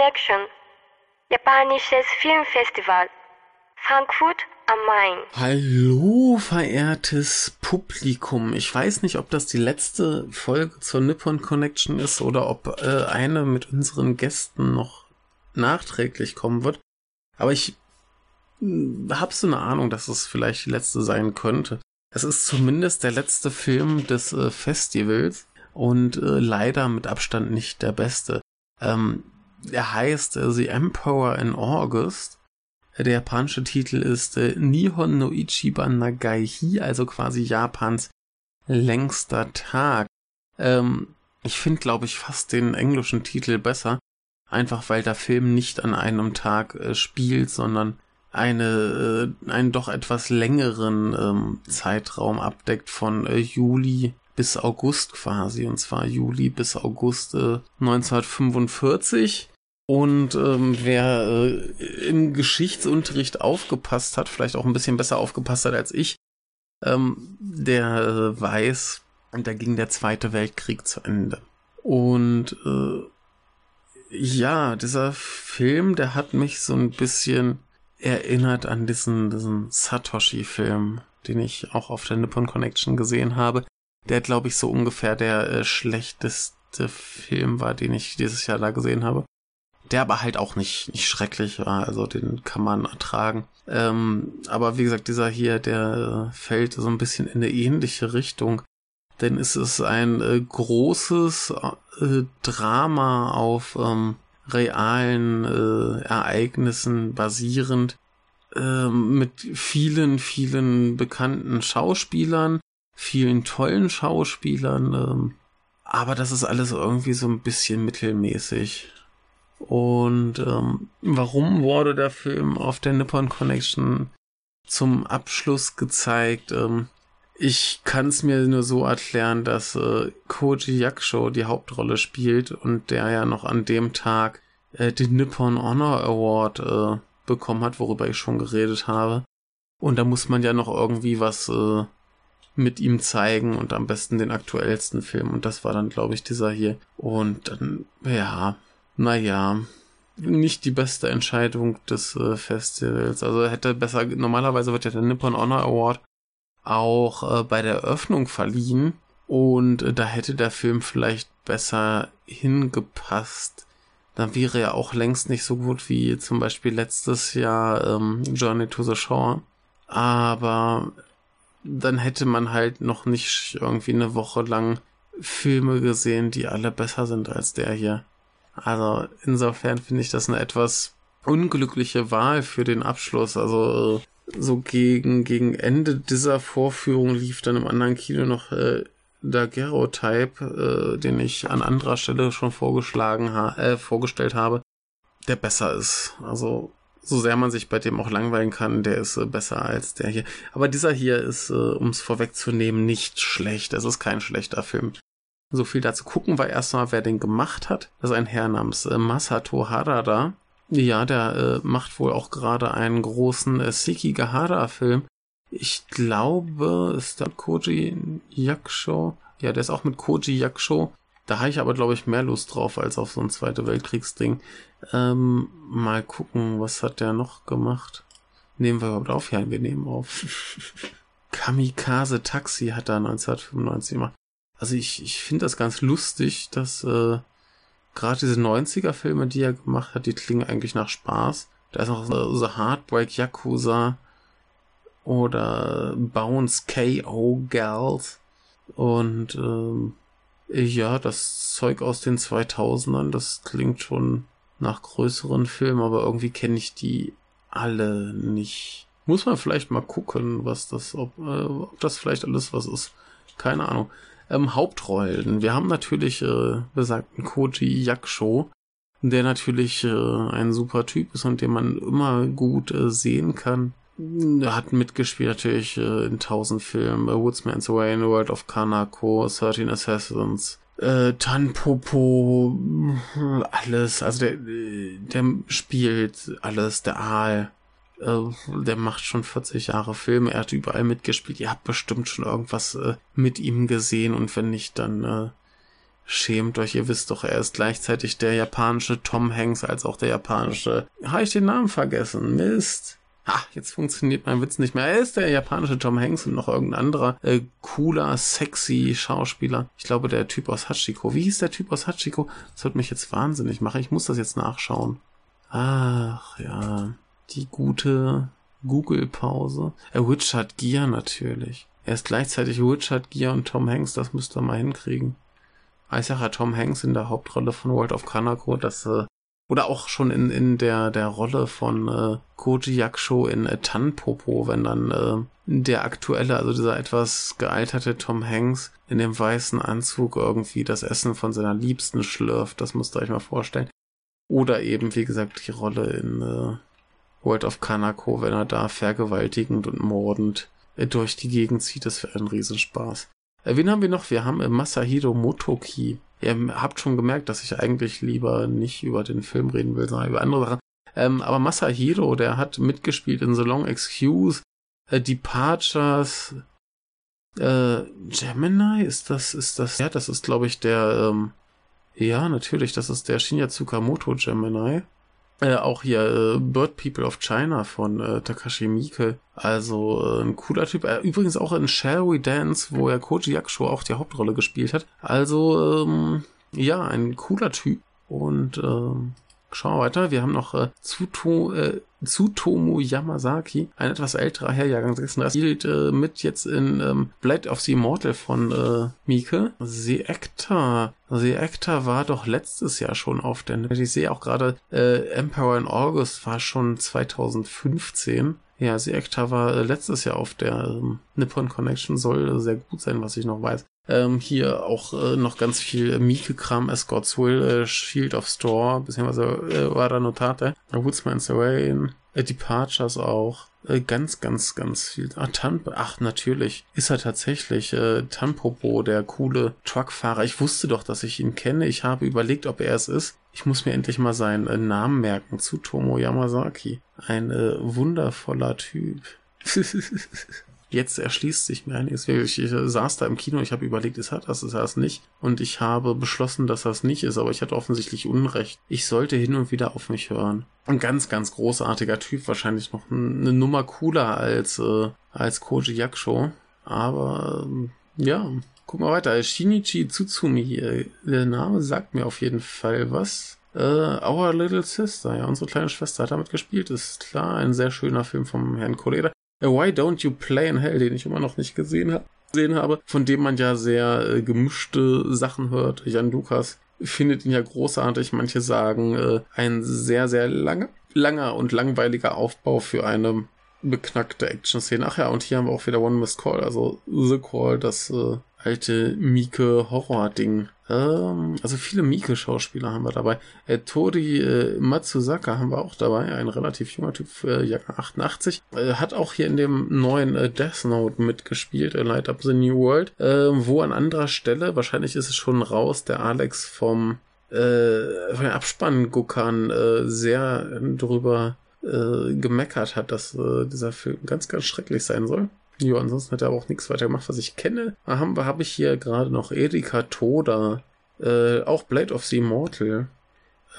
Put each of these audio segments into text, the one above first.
Connection, japanisches Filmfestival, Frankfurt am Main. Hallo, verehrtes Publikum. Ich weiß nicht, ob das die letzte Folge zur Nippon Connection ist oder ob äh, eine mit unseren Gästen noch nachträglich kommen wird. Aber ich hm, habe so eine Ahnung, dass es vielleicht die letzte sein könnte. Es ist zumindest der letzte Film des äh, Festivals und äh, leider mit Abstand nicht der beste. Ähm, er heißt äh, The Emperor in August. Der japanische Titel ist äh, Nihon no Ichiban Nagaihi, also quasi Japans längster Tag. Ähm, ich finde, glaube ich, fast den englischen Titel besser, einfach weil der Film nicht an einem Tag äh, spielt, sondern eine, äh, einen doch etwas längeren ähm, Zeitraum abdeckt von äh, Juli bis August quasi, und zwar Juli bis August äh, 1945. Und ähm, wer äh, im Geschichtsunterricht aufgepasst hat, vielleicht auch ein bisschen besser aufgepasst hat als ich, ähm, der äh, weiß, da ging der Zweite Weltkrieg zu Ende. Und äh, ja, dieser Film, der hat mich so ein bisschen erinnert an diesen, diesen Satoshi-Film, den ich auch auf der Nippon Connection gesehen habe der, glaube ich, so ungefähr der äh, schlechteste Film war, den ich dieses Jahr da gesehen habe. Der aber halt auch nicht, nicht schrecklich war, also den kann man ertragen. Ähm, aber wie gesagt, dieser hier, der fällt so ein bisschen in eine ähnliche Richtung. Denn es ist ein äh, großes äh, Drama auf ähm, realen äh, Ereignissen basierend, ähm, mit vielen, vielen bekannten Schauspielern, vielen tollen Schauspielern, ähm, aber das ist alles irgendwie so ein bisschen mittelmäßig. Und ähm, warum wurde der Film auf der Nippon Connection zum Abschluss gezeigt? Ähm, ich kann es mir nur so erklären, dass äh, Koji Yakusho die Hauptrolle spielt und der ja noch an dem Tag äh, den Nippon Honor Award äh, bekommen hat, worüber ich schon geredet habe. Und da muss man ja noch irgendwie was äh, mit ihm zeigen und am besten den aktuellsten Film. Und das war dann, glaube ich, dieser hier. Und dann, ja, naja, nicht die beste Entscheidung des äh, Festivals. Also hätte besser, normalerweise wird ja der Nippon Honor Award auch äh, bei der Eröffnung verliehen. Und äh, da hätte der Film vielleicht besser hingepasst. Dann wäre er auch längst nicht so gut wie zum Beispiel letztes Jahr ähm, Journey to the Shore. Aber dann hätte man halt noch nicht irgendwie eine Woche lang Filme gesehen, die alle besser sind als der hier. Also insofern finde ich das eine etwas unglückliche Wahl für den Abschluss. Also so gegen, gegen Ende dieser Vorführung lief dann im anderen Kino noch äh, Daguerreotype, äh, den ich an anderer Stelle schon vorgeschlagen ha äh, vorgestellt habe, der besser ist. Also so sehr man sich bei dem auch langweilen kann, der ist äh, besser als der hier. Aber dieser hier ist, äh, um es vorwegzunehmen, nicht schlecht. Es ist kein schlechter Film. So viel dazu gucken wir erstmal, wer den gemacht hat. Das ist ein Herr namens äh, Masato Harada. Ja, der äh, macht wohl auch gerade einen großen äh, Sekigahara-Film. Ich glaube, ist da Koji Yakusho. Ja, der ist auch mit Koji Yakusho da habe ich aber, glaube ich, mehr Lust drauf als auf so ein Zweite Weltkriegsding. Ähm, mal gucken, was hat der noch gemacht? Nehmen wir überhaupt auf? Ja, wir nehmen auf. Kamikaze Taxi hat er 1995 gemacht. Also ich, ich finde das ganz lustig, dass äh, gerade diese 90er-Filme, die er gemacht hat, die klingen eigentlich nach Spaß. Da ist noch The Heartbreak Yakuza oder Bounce KO Girls und ähm, ja, das Zeug aus den 2000ern, das klingt schon nach größeren Filmen, aber irgendwie kenne ich die alle nicht. Muss man vielleicht mal gucken, was das, ob, äh, ob das vielleicht alles was ist. Keine Ahnung. Ähm, Hauptrollen. Wir haben natürlich äh, besagten Koji Yakusho, der natürlich äh, ein super Typ ist und den man immer gut äh, sehen kann. Er hat mitgespielt natürlich äh, in tausend Filmen. Äh, Woodsman's Way, in the World of Kanako, 13 Assassins, äh, Tanpopo, alles. Also der, der spielt alles, der Aal. Äh, der macht schon 40 Jahre Filme, er hat überall mitgespielt. Ihr habt bestimmt schon irgendwas äh, mit ihm gesehen und wenn nicht, dann äh, schämt euch, ihr wisst doch, er ist gleichzeitig der japanische Tom Hanks als auch der japanische. Habe ich den Namen vergessen? Mist. Ha, jetzt funktioniert mein Witz nicht mehr. Er ist der japanische Tom Hanks und noch irgendein anderer äh, cooler, sexy Schauspieler. Ich glaube, der Typ aus Hachiko. Wie hieß der Typ aus Hachiko? Das wird mich jetzt wahnsinnig machen. Ich muss das jetzt nachschauen. Ach ja, die gute Google-Pause. Äh, Richard Gere natürlich. Er ist gleichzeitig Richard Gere und Tom Hanks. Das müsst ihr mal hinkriegen. Ja Tom Hanks in der Hauptrolle von World of Kanako, das äh, oder auch schon in, in der, der Rolle von äh, Koji Yakusho in äh, Tanpopo, wenn dann äh, der aktuelle, also dieser etwas gealterte Tom Hanks in dem weißen Anzug irgendwie das Essen von seiner Liebsten schlürft. Das müsst ihr euch mal vorstellen. Oder eben, wie gesagt, die Rolle in äh, World of Kanako, wenn er da vergewaltigend und mordend durch die Gegend zieht. Das wäre ein Riesenspaß. Äh, wen haben wir noch? Wir haben äh, Masahiro Motoki. Ihr habt schon gemerkt, dass ich eigentlich lieber nicht über den Film reden will, sondern über andere Sachen. Ähm, aber Masahiro, der hat mitgespielt in The Long Excuse, äh, Departures, äh, Gemini, ist das, ist das, ja, das ist, glaube ich, der, ähm, ja, natürlich, das ist der Shinya Tsukamoto Gemini. Äh, auch hier äh, Bird People of China von äh, Takashi Miike. Also äh, ein cooler Typ. Äh, übrigens auch in Shall We Dance, wo er Koji Yakusho auch die Hauptrolle gespielt hat. Also ähm, ja, ein cooler Typ. Und ähm, Schauen wir weiter. Wir haben noch äh, Tsuto, äh, Tsutomu Yamazaki, ein etwas älterer Herr, Jahrgang 36, spielt äh, mit jetzt in ähm, Blade of the Immortal von äh, Mieke. The Actor. The Actor war doch letztes Jahr schon auf der... Ich sehe auch gerade, äh, Emperor in August war schon 2015. Ja, The Actor war äh, letztes Jahr auf der ähm, Nippon Connection, soll sehr gut sein, was ich noch weiß. Ähm, hier auch äh, noch ganz viel Mieke-Kram, Escorts Will, äh, Shield of Store, beziehungsweise äh, Wada Notate, Woodsman's Rain, äh, Departures auch. Äh, ganz, ganz, ganz viel. Ach, Tan Ach, natürlich. Ist er tatsächlich äh, Tanpopo, der coole Truckfahrer. Ich wusste doch, dass ich ihn kenne. Ich habe überlegt, ob er es ist. Ich muss mir endlich mal seinen äh, Namen merken. Tsutomo Yamazaki. Ein äh, wundervoller Typ. jetzt erschließt sich mir einiges. Ich, saß da im Kino, ich habe überlegt, ist er das, ist er das nicht? Und ich habe beschlossen, dass das nicht ist, aber ich hatte offensichtlich Unrecht. Ich sollte hin und wieder auf mich hören. Ein ganz, ganz großartiger Typ, wahrscheinlich noch eine Nummer cooler als, äh, als Koji Yakusho. Aber ähm, ja, guck mal weiter. Shinichi Tsutsumi, der Name sagt mir auf jeden Fall was. Uh, Our Little Sister, ja, unsere kleine Schwester hat damit gespielt, ist klar, ein sehr schöner Film vom Herrn Kolleder. Why Don't You Play in Hell, den ich immer noch nicht gesehen, ha gesehen habe, von dem man ja sehr äh, gemischte Sachen hört. Jan Lukas findet ihn ja großartig. Manche sagen, äh, ein sehr, sehr lange, langer und langweiliger Aufbau für eine beknackte Action-Szene. Ach ja, und hier haben wir auch wieder One Missed Call, also The Call, das äh, alte Mieke-Horror-Ding. Ähm, also viele Mieke-Schauspieler haben wir dabei. Äh, Tori äh, Matsuzaka haben wir auch dabei, ein relativ junger Typ, äh, Jahrgang 88. Äh, hat auch hier in dem neuen äh, Death Note mitgespielt, äh, Light Up the New World, äh, wo an anderer Stelle, wahrscheinlich ist es schon raus, der Alex vom äh, von den Abspann-Guckern äh, sehr drüber äh, gemeckert hat, dass äh, dieser Film ganz, ganz schrecklich sein soll. Ja, ansonsten hat er aber auch nichts weiter gemacht, was ich kenne. Da habe hab ich hier gerade noch Erika Toda, äh, auch Blade of the Immortal,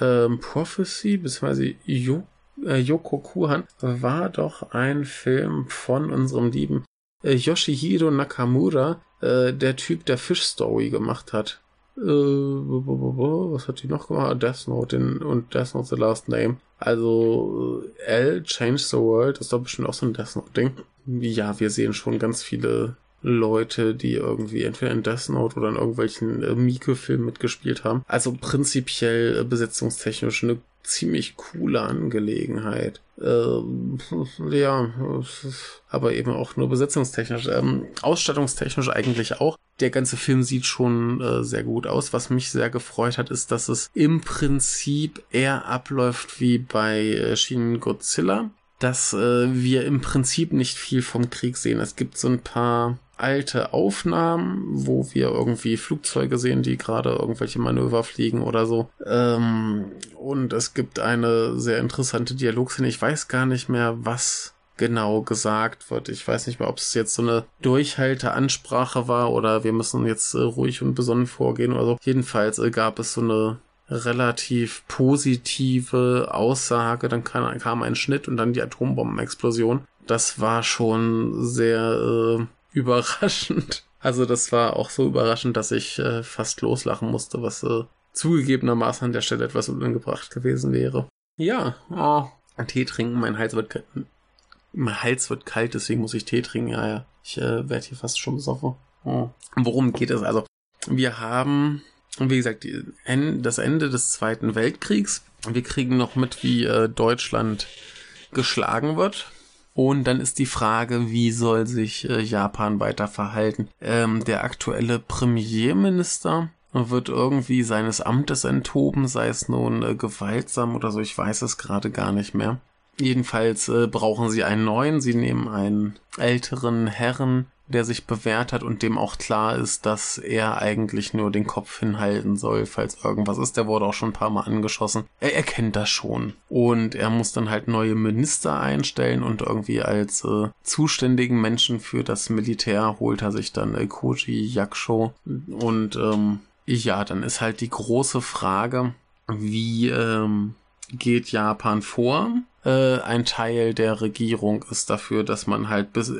ähm, Prophecy, beziehungsweise Yo äh, Yoko Kuhan, war doch ein Film von unserem lieben äh, Yoshihiro Nakamura, äh, der Typ, der Fish Story gemacht hat. Äh, was hat die noch gemacht? Death Note und Death Note The Last Name. Also äh, L, Change the World, ist doch bestimmt auch so ein Death Note-Ding. Ja, wir sehen schon ganz viele Leute, die irgendwie entweder in Death Note oder in irgendwelchen äh, Mieke-Filmen mitgespielt haben. Also prinzipiell äh, besetzungstechnisch eine ziemlich coole Angelegenheit. Ähm, ja, aber eben auch nur besetzungstechnisch. Ähm, ausstattungstechnisch eigentlich auch. Der ganze Film sieht schon äh, sehr gut aus. Was mich sehr gefreut hat, ist, dass es im Prinzip eher abläuft wie bei äh, Shin Godzilla. Dass äh, wir im Prinzip nicht viel vom Krieg sehen. Es gibt so ein paar alte Aufnahmen, wo wir irgendwie Flugzeuge sehen, die gerade irgendwelche Manöver fliegen oder so. Ähm, und es gibt eine sehr interessante Dialogszene. Ich weiß gar nicht mehr, was genau gesagt wird. Ich weiß nicht mehr, ob es jetzt so eine Durchhalteansprache war oder wir müssen jetzt äh, ruhig und besonnen vorgehen oder so. Jedenfalls äh, gab es so eine relativ positive Aussage, dann kam, kam ein Schnitt und dann die Atombombenexplosion. Das war schon sehr äh, überraschend. Also das war auch so überraschend, dass ich äh, fast loslachen musste, was äh, zugegebenermaßen an der Stelle etwas unangebracht gewesen wäre. Ja, oh, Tee trinken, mein Hals wird mein Hals wird kalt, deswegen muss ich Tee trinken. Ja, ja, ich äh, werde hier fast schon besoffen. Oh. Worum geht es also? Wir haben, wie gesagt, das Ende des Zweiten Weltkriegs. Wir kriegen noch mit, wie äh, Deutschland geschlagen wird. Und dann ist die Frage, wie soll sich äh, Japan weiter verhalten? Ähm, der aktuelle Premierminister wird irgendwie seines Amtes enthoben, sei es nun äh, gewaltsam oder so, ich weiß es gerade gar nicht mehr. Jedenfalls äh, brauchen sie einen neuen, sie nehmen einen älteren Herren, der sich bewährt hat und dem auch klar ist, dass er eigentlich nur den Kopf hinhalten soll, falls irgendwas ist. Der wurde auch schon ein paar Mal angeschossen. Er erkennt das schon. Und er muss dann halt neue Minister einstellen und irgendwie als äh, zuständigen Menschen für das Militär holt er sich dann äh, Koji Yakusho. Und ähm, ja, dann ist halt die große Frage, wie ähm, geht Japan vor? Äh, ein Teil der Regierung ist dafür, dass man halt bis,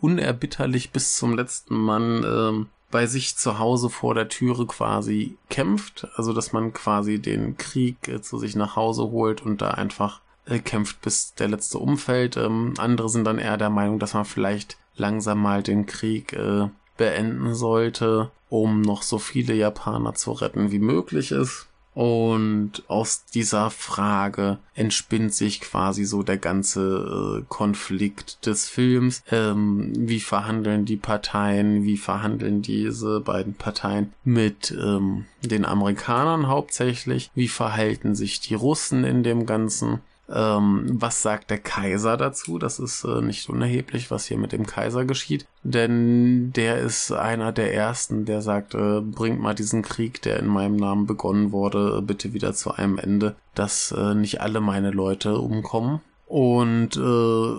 unerbitterlich bis zum letzten Mann äh, bei sich zu Hause vor der Türe quasi kämpft. Also dass man quasi den Krieg äh, zu sich nach Hause holt und da einfach äh, kämpft, bis der letzte umfällt. Ähm, andere sind dann eher der Meinung, dass man vielleicht langsam mal den Krieg äh, beenden sollte, um noch so viele Japaner zu retten wie möglich ist. Und aus dieser Frage entspinnt sich quasi so der ganze äh, Konflikt des Films. Ähm, wie verhandeln die Parteien, wie verhandeln diese beiden Parteien mit ähm, den Amerikanern hauptsächlich? Wie verhalten sich die Russen in dem Ganzen? Ähm, was sagt der Kaiser dazu? Das ist äh, nicht unerheblich, was hier mit dem Kaiser geschieht. Denn der ist einer der ersten, der sagt, äh, bringt mal diesen Krieg, der in meinem Namen begonnen wurde, bitte wieder zu einem Ende, dass äh, nicht alle meine Leute umkommen. Und äh,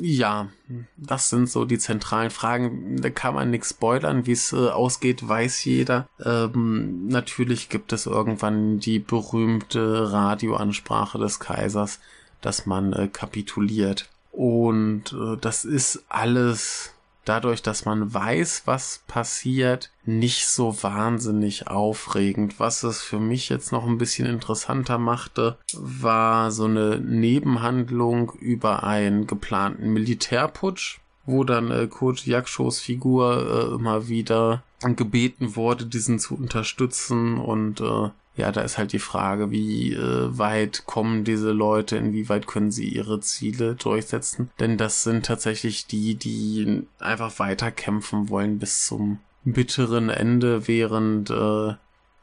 ja, das sind so die zentralen Fragen. Da kann man nichts spoilern, wie es äh, ausgeht, weiß jeder. Ähm, natürlich gibt es irgendwann die berühmte Radioansprache des Kaisers, dass man äh, kapituliert. Und äh, das ist alles dadurch, dass man weiß, was passiert, nicht so wahnsinnig aufregend. Was es für mich jetzt noch ein bisschen interessanter machte, war so eine Nebenhandlung über einen geplanten Militärputsch, wo dann äh, Kurt Yakshos Figur äh, immer wieder gebeten wurde, diesen zu unterstützen und äh, ja, da ist halt die Frage, wie äh, weit kommen diese Leute, inwieweit können sie ihre Ziele durchsetzen. Denn das sind tatsächlich die, die einfach weiter kämpfen wollen bis zum bitteren Ende, während äh,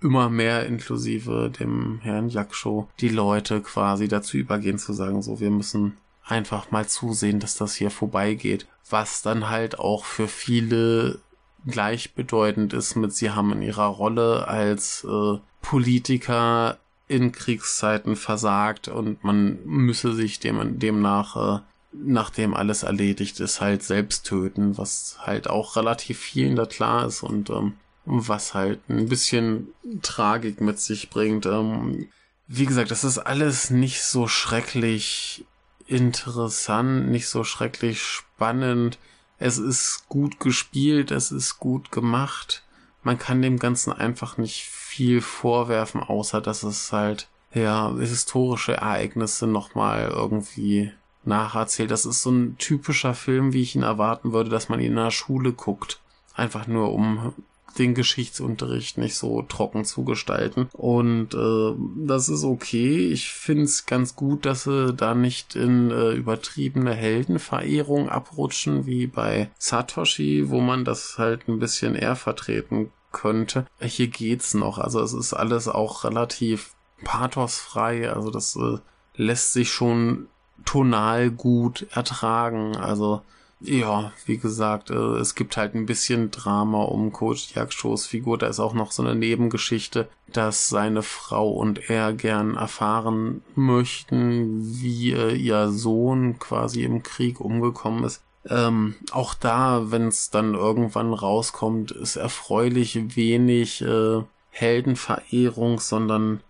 immer mehr inklusive dem Herrn Yaksho die Leute quasi dazu übergehen zu sagen, so wir müssen einfach mal zusehen, dass das hier vorbeigeht. Was dann halt auch für viele gleichbedeutend ist mit, sie haben in ihrer Rolle als äh, Politiker in Kriegszeiten versagt und man müsse sich dem, demnach, äh, nachdem alles erledigt ist, halt selbst töten, was halt auch relativ vielen da klar ist und ähm, was halt ein bisschen Tragik mit sich bringt. Ähm, wie gesagt, das ist alles nicht so schrecklich interessant, nicht so schrecklich spannend. Es ist gut gespielt, es ist gut gemacht. Man kann dem Ganzen einfach nicht viel vorwerfen, außer dass es halt, ja, historische Ereignisse nochmal irgendwie nacherzählt. Das ist so ein typischer Film, wie ich ihn erwarten würde, dass man ihn in der Schule guckt. Einfach nur um den Geschichtsunterricht nicht so trocken zu gestalten. Und äh, das ist okay. Ich finde es ganz gut, dass sie da nicht in äh, übertriebene Heldenverehrung abrutschen, wie bei Satoshi, wo man das halt ein bisschen eher vertreten könnte. Hier geht's noch. Also es ist alles auch relativ pathosfrei. Also das äh, lässt sich schon tonal gut ertragen. Also ja, wie gesagt, äh, es gibt halt ein bisschen Drama um Coach Yakshos Figur. Da ist auch noch so eine Nebengeschichte, dass seine Frau und er gern erfahren möchten, wie äh, ihr Sohn quasi im Krieg umgekommen ist. Ähm, auch da, wenn es dann irgendwann rauskommt, ist erfreulich wenig äh, Heldenverehrung, sondern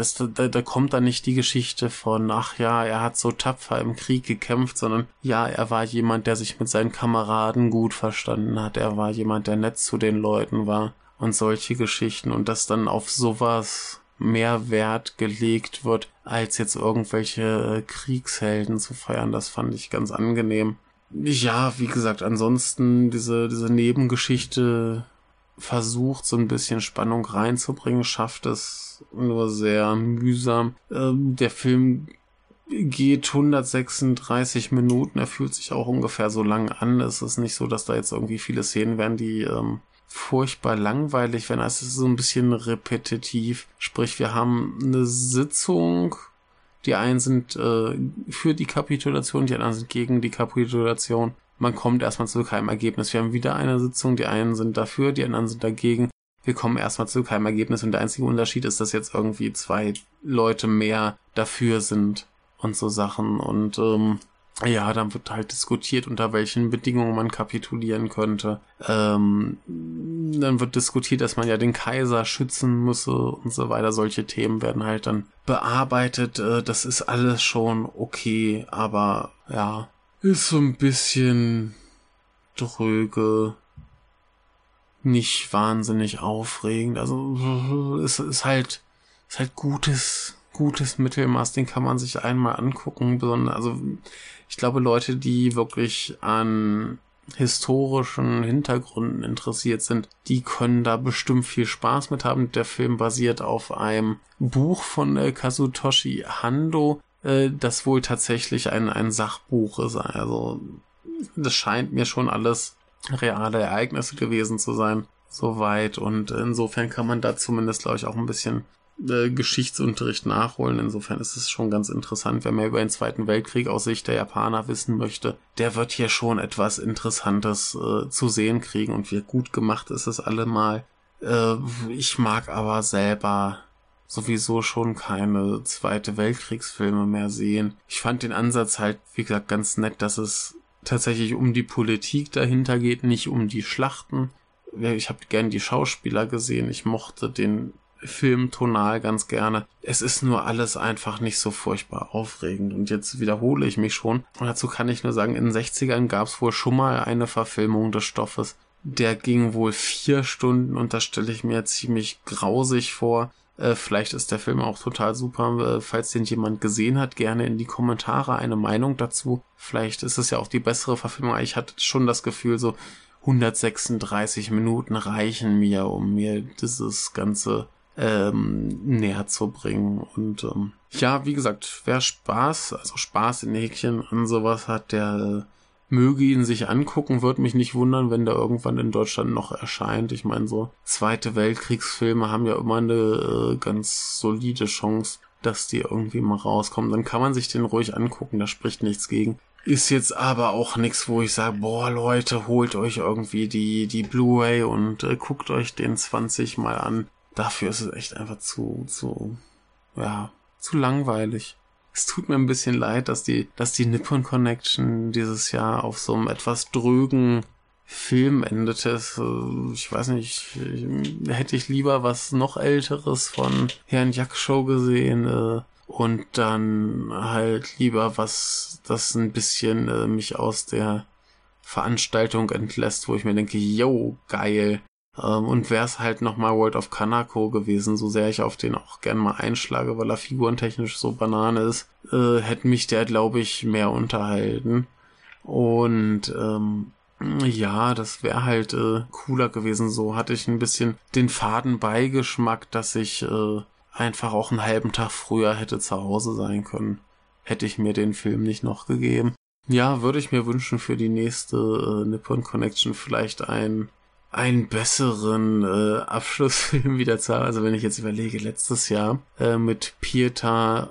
das, da, da kommt dann nicht die Geschichte von, ach ja, er hat so tapfer im Krieg gekämpft, sondern ja, er war jemand, der sich mit seinen Kameraden gut verstanden hat. Er war jemand, der nett zu den Leuten war und solche Geschichten und dass dann auf sowas mehr Wert gelegt wird, als jetzt irgendwelche äh, Kriegshelden zu feiern. Das fand ich ganz angenehm. Ja, wie gesagt, ansonsten diese, diese Nebengeschichte versucht, so ein bisschen Spannung reinzubringen, schafft es nur sehr mühsam. Ähm, der Film geht 136 Minuten, er fühlt sich auch ungefähr so lang an. Es ist nicht so, dass da jetzt irgendwie viele Szenen wären, die ähm, furchtbar langweilig werden. Es ist so ein bisschen repetitiv. Sprich, wir haben eine Sitzung, die einen sind äh, für die Kapitulation, die anderen sind gegen die Kapitulation man kommt erstmal zu keinem Ergebnis. Wir haben wieder eine Sitzung, die einen sind dafür, die anderen sind dagegen. Wir kommen erstmal zu keinem Ergebnis und der einzige Unterschied ist, dass jetzt irgendwie zwei Leute mehr dafür sind und so Sachen. Und ähm, ja, dann wird halt diskutiert, unter welchen Bedingungen man kapitulieren könnte. Ähm, dann wird diskutiert, dass man ja den Kaiser schützen müsse und so weiter. Solche Themen werden halt dann bearbeitet. Äh, das ist alles schon okay, aber ja, ist so ein bisschen dröge, nicht wahnsinnig aufregend. Also es ist halt, ist halt gutes, gutes Mittelmaß, den kann man sich einmal angucken. Also ich glaube, Leute, die wirklich an historischen Hintergründen interessiert sind, die können da bestimmt viel Spaß mit haben. Der Film basiert auf einem Buch von äh, Kazutoshi Hando, äh, das wohl tatsächlich ein, ein Sachbuch ist. Also das scheint mir schon alles reale Ereignisse gewesen zu sein, soweit. Und insofern kann man da zumindest, glaube ich, auch ein bisschen äh, Geschichtsunterricht nachholen. Insofern ist es schon ganz interessant, wenn man über den Zweiten Weltkrieg aus Sicht der Japaner wissen möchte. Der wird hier schon etwas Interessantes äh, zu sehen kriegen und wie gut gemacht ist es allemal. Äh, ich mag aber selber sowieso schon keine Zweite Weltkriegsfilme mehr sehen. Ich fand den Ansatz halt, wie gesagt, ganz nett, dass es tatsächlich um die Politik dahinter geht, nicht um die Schlachten. Ich habe gern die Schauspieler gesehen, ich mochte den Film tonal ganz gerne. Es ist nur alles einfach nicht so furchtbar aufregend. Und jetzt wiederhole ich mich schon. Und dazu kann ich nur sagen, in den 60ern gab es wohl schon mal eine Verfilmung des Stoffes. Der ging wohl vier Stunden und das stelle ich mir ziemlich grausig vor. Äh, vielleicht ist der Film auch total super. Äh, falls den jemand gesehen hat, gerne in die Kommentare eine Meinung dazu. Vielleicht ist es ja auch die bessere Verfilmung. Ich hatte schon das Gefühl, so 136 Minuten reichen mir, um mir dieses ganze ähm, näher zu bringen. Und ähm, ja, wie gesagt, wer Spaß, also Spaß in Häkchen an sowas hat, der äh, möge ihn sich angucken, würde mich nicht wundern, wenn der irgendwann in Deutschland noch erscheint. Ich meine, so Zweite Weltkriegsfilme haben ja immer eine äh, ganz solide Chance, dass die irgendwie mal rauskommen. Dann kann man sich den ruhig angucken, da spricht nichts gegen. Ist jetzt aber auch nichts, wo ich sage, boah Leute, holt euch irgendwie die, die Blu-ray und äh, guckt euch den 20 mal an. Dafür ist es echt einfach zu, zu, ja, zu langweilig es tut mir ein bisschen leid, dass die, dass die Nippon Connection dieses Jahr auf so einem etwas drögen Film endete. Äh, ich weiß nicht, hätte ich lieber was noch älteres von Herrn Jack Show gesehen äh, und dann halt lieber was, das ein bisschen äh, mich aus der Veranstaltung entlässt, wo ich mir denke, yo, geil. Ähm, und wäre es halt nochmal World of Kanako gewesen, so sehr ich auf den auch gern mal einschlage, weil er figurentechnisch so Banane ist, äh, hätte mich der, glaube ich, mehr unterhalten. Und ähm, ja, das wäre halt äh, cooler gewesen. So hatte ich ein bisschen den faden Beigeschmack, dass ich äh, einfach auch einen halben Tag früher hätte zu Hause sein können. Hätte ich mir den Film nicht noch gegeben. Ja, würde ich mir wünschen für die nächste äh, Nippon Connection vielleicht ein einen besseren äh, Abschlussfilm wieder zu haben. Also wenn ich jetzt überlege, letztes Jahr äh, mit Pieta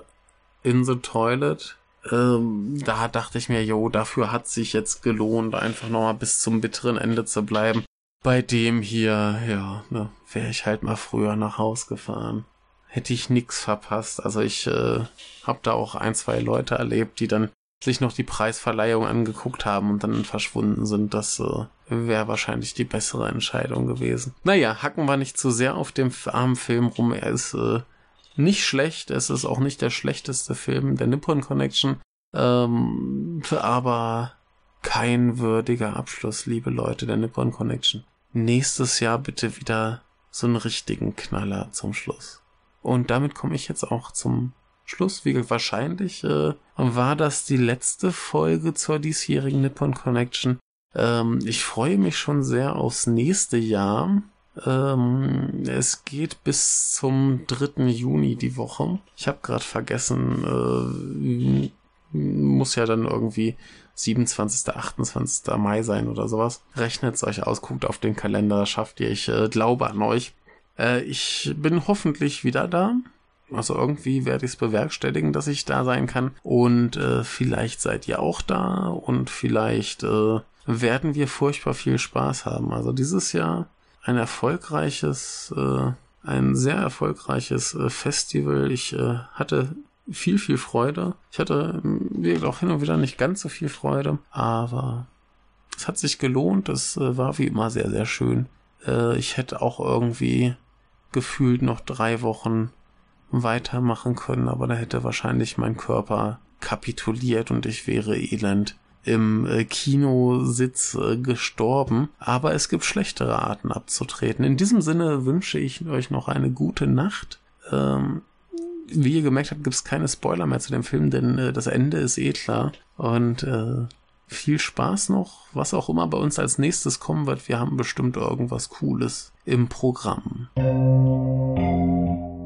in the Toilet, ähm, da dachte ich mir, jo, dafür hat sich jetzt gelohnt, einfach nochmal bis zum bitteren Ende zu bleiben. Bei dem hier, ja, ne, wäre ich halt mal früher nach Haus gefahren. Hätte ich nix verpasst. Also ich äh, habe da auch ein, zwei Leute erlebt, die dann sich noch die Preisverleihung angeguckt haben und dann verschwunden sind. Das äh, wäre wahrscheinlich die bessere Entscheidung gewesen. Naja, hacken wir nicht zu sehr auf dem armen Film rum. Er ist äh, nicht schlecht. Es ist auch nicht der schlechteste Film der Nippon Connection. Ähm, aber kein würdiger Abschluss, liebe Leute der Nippon Connection. Nächstes Jahr bitte wieder so einen richtigen Knaller zum Schluss. Und damit komme ich jetzt auch zum Schluss. Wie wahrscheinlich äh, war das die letzte Folge zur diesjährigen Nippon Connection. Ähm, ich freue mich schon sehr aufs nächste Jahr. Ähm, es geht bis zum 3. Juni die Woche. Ich habe gerade vergessen, äh, muss ja dann irgendwie 27., 28. Mai sein oder sowas. Rechnet es euch aus, guckt auf den Kalender, schafft ihr. Ich äh, glaube an euch. Äh, ich bin hoffentlich wieder da. Also irgendwie werde ich es bewerkstelligen, dass ich da sein kann. Und äh, vielleicht seid ihr auch da und vielleicht äh, werden wir furchtbar viel Spaß haben. Also dieses Jahr ein erfolgreiches, äh, ein sehr erfolgreiches äh, Festival. Ich äh, hatte viel, viel Freude. Ich hatte wie auch hin und wieder nicht ganz so viel Freude, aber es hat sich gelohnt. Es äh, war wie immer sehr, sehr schön. Äh, ich hätte auch irgendwie gefühlt noch drei Wochen weitermachen können, aber da hätte wahrscheinlich mein Körper kapituliert und ich wäre elend im äh, Kinositz äh, gestorben. Aber es gibt schlechtere Arten abzutreten. In diesem Sinne wünsche ich euch noch eine gute Nacht. Ähm, wie ihr gemerkt habt, gibt es keine Spoiler mehr zu dem Film, denn äh, das Ende ist eh klar. Und äh, viel Spaß noch, was auch immer bei uns als nächstes kommen wird. Wir haben bestimmt irgendwas Cooles im Programm.